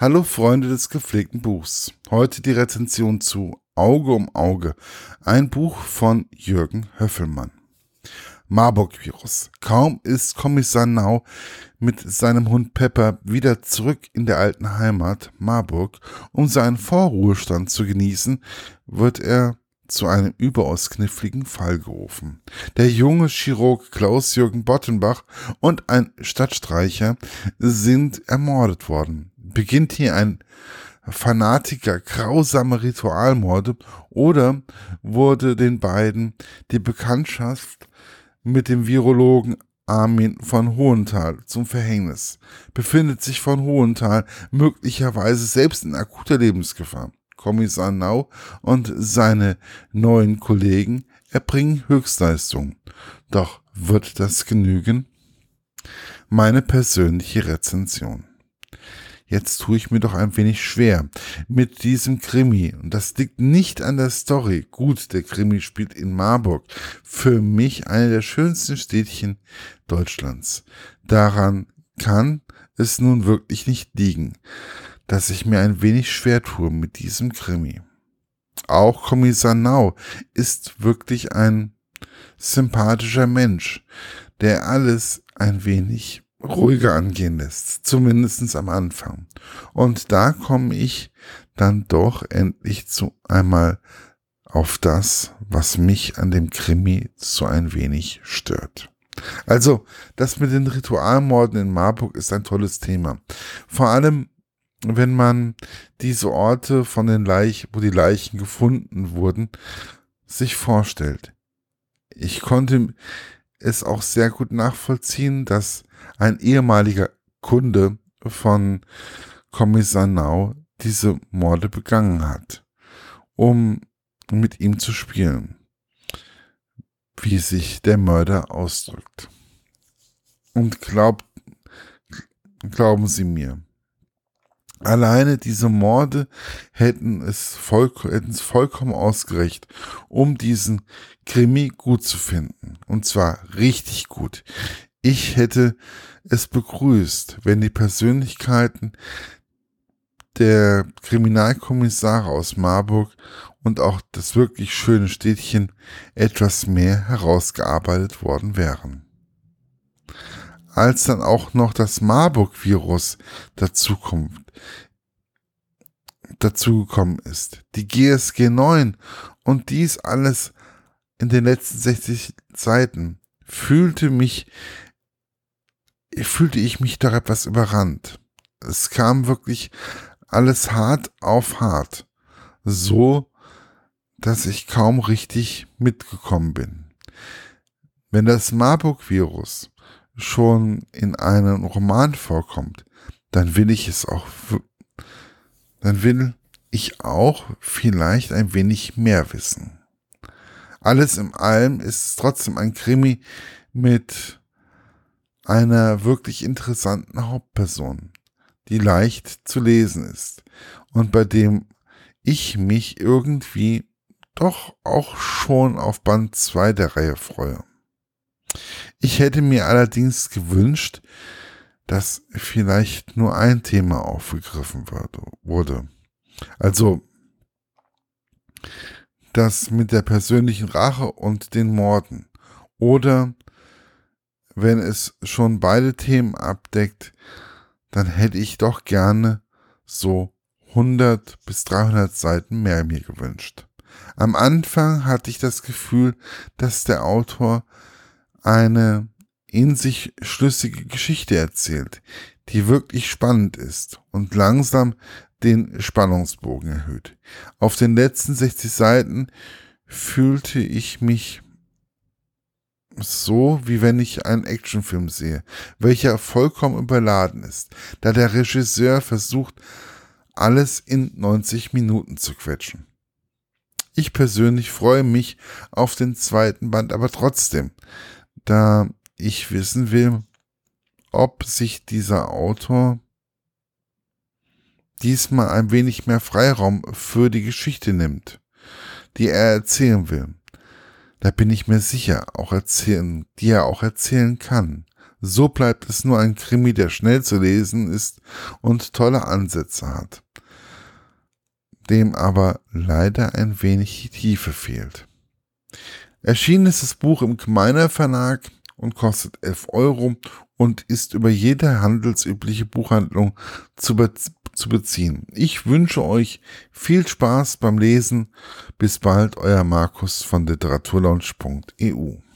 Hallo Freunde des gepflegten Buchs. Heute die Rezension zu Auge um Auge, ein Buch von Jürgen Höffelmann. Marburg-Virus. Kaum ist Kommissar Nau mit seinem Hund Pepper wieder zurück in der alten Heimat Marburg, um seinen Vorruhestand zu genießen, wird er zu einem überaus kniffligen Fall gerufen. Der junge Chirurg Klaus-Jürgen Bottenbach und ein Stadtstreicher sind ermordet worden beginnt hier ein Fanatiker grausame Ritualmorde oder wurde den beiden die Bekanntschaft mit dem Virologen Armin von Hohenthal zum Verhängnis. Befindet sich von Hohenthal möglicherweise selbst in akuter Lebensgefahr. Kommissar Nau und seine neuen Kollegen erbringen Höchstleistungen. Doch wird das genügen? Meine persönliche Rezension. Jetzt tue ich mir doch ein wenig schwer mit diesem Krimi. Und das liegt nicht an der Story. Gut, der Krimi spielt in Marburg. Für mich eine der schönsten Städtchen Deutschlands. Daran kann es nun wirklich nicht liegen, dass ich mir ein wenig schwer tue mit diesem Krimi. Auch Kommissar Nau ist wirklich ein sympathischer Mensch, der alles ein wenig ruhiger angehen lässt, zumindestens am Anfang. Und da komme ich dann doch endlich zu einmal auf das, was mich an dem Krimi so ein wenig stört. Also, das mit den Ritualmorden in Marburg ist ein tolles Thema. Vor allem, wenn man diese Orte von den Leichen, wo die Leichen gefunden wurden, sich vorstellt. Ich konnte es auch sehr gut nachvollziehen, dass ein ehemaliger Kunde von Kommissar Nau diese Morde begangen hat, um mit ihm zu spielen, wie sich der Mörder ausdrückt. Und glaubt, glauben Sie mir, Alleine diese Morde hätten es, voll, hätten es vollkommen ausgereicht, um diesen Krimi gut zu finden. Und zwar richtig gut. Ich hätte es begrüßt, wenn die Persönlichkeiten der Kriminalkommissare aus Marburg und auch das wirklich schöne Städtchen etwas mehr herausgearbeitet worden wären. Als dann auch noch das Marburg-Virus dazukommt, dazugekommen ist, die GSG 9 und dies alles in den letzten 60 Seiten, fühlte mich fühlte ich mich doch etwas überrannt. Es kam wirklich alles hart auf hart. So, dass ich kaum richtig mitgekommen bin. Wenn das Marburg-Virus schon in einem Roman vorkommt, dann will ich es auch, dann will ich auch vielleicht ein wenig mehr wissen. Alles in allem ist es trotzdem ein Krimi mit einer wirklich interessanten Hauptperson, die leicht zu lesen ist und bei dem ich mich irgendwie doch auch schon auf Band 2 der Reihe freue. Ich hätte mir allerdings gewünscht, dass vielleicht nur ein Thema aufgegriffen wurde. Also das mit der persönlichen Rache und den Morden oder wenn es schon beide Themen abdeckt, dann hätte ich doch gerne so 100 bis 300 Seiten mehr mir gewünscht. Am Anfang hatte ich das Gefühl, dass der Autor eine in sich schlüssige Geschichte erzählt, die wirklich spannend ist und langsam den Spannungsbogen erhöht. Auf den letzten 60 Seiten fühlte ich mich so, wie wenn ich einen Actionfilm sehe, welcher vollkommen überladen ist, da der Regisseur versucht, alles in 90 Minuten zu quetschen. Ich persönlich freue mich auf den zweiten Band, aber trotzdem, da ich wissen will, ob sich dieser Autor diesmal ein wenig mehr Freiraum für die Geschichte nimmt, die er erzählen will da bin ich mir sicher, auch erzählen, die er auch erzählen kann. So bleibt es nur ein Krimi, der schnell zu lesen ist und tolle Ansätze hat, dem aber leider ein wenig Tiefe fehlt. Erschienen ist das Buch im Gemeiner Verlag und kostet 11 Euro und ist über jede handelsübliche Buchhandlung zu, zu beziehen. Ich wünsche euch viel Spaß beim Lesen. Bis bald, euer Markus von literaturlaunch.eu.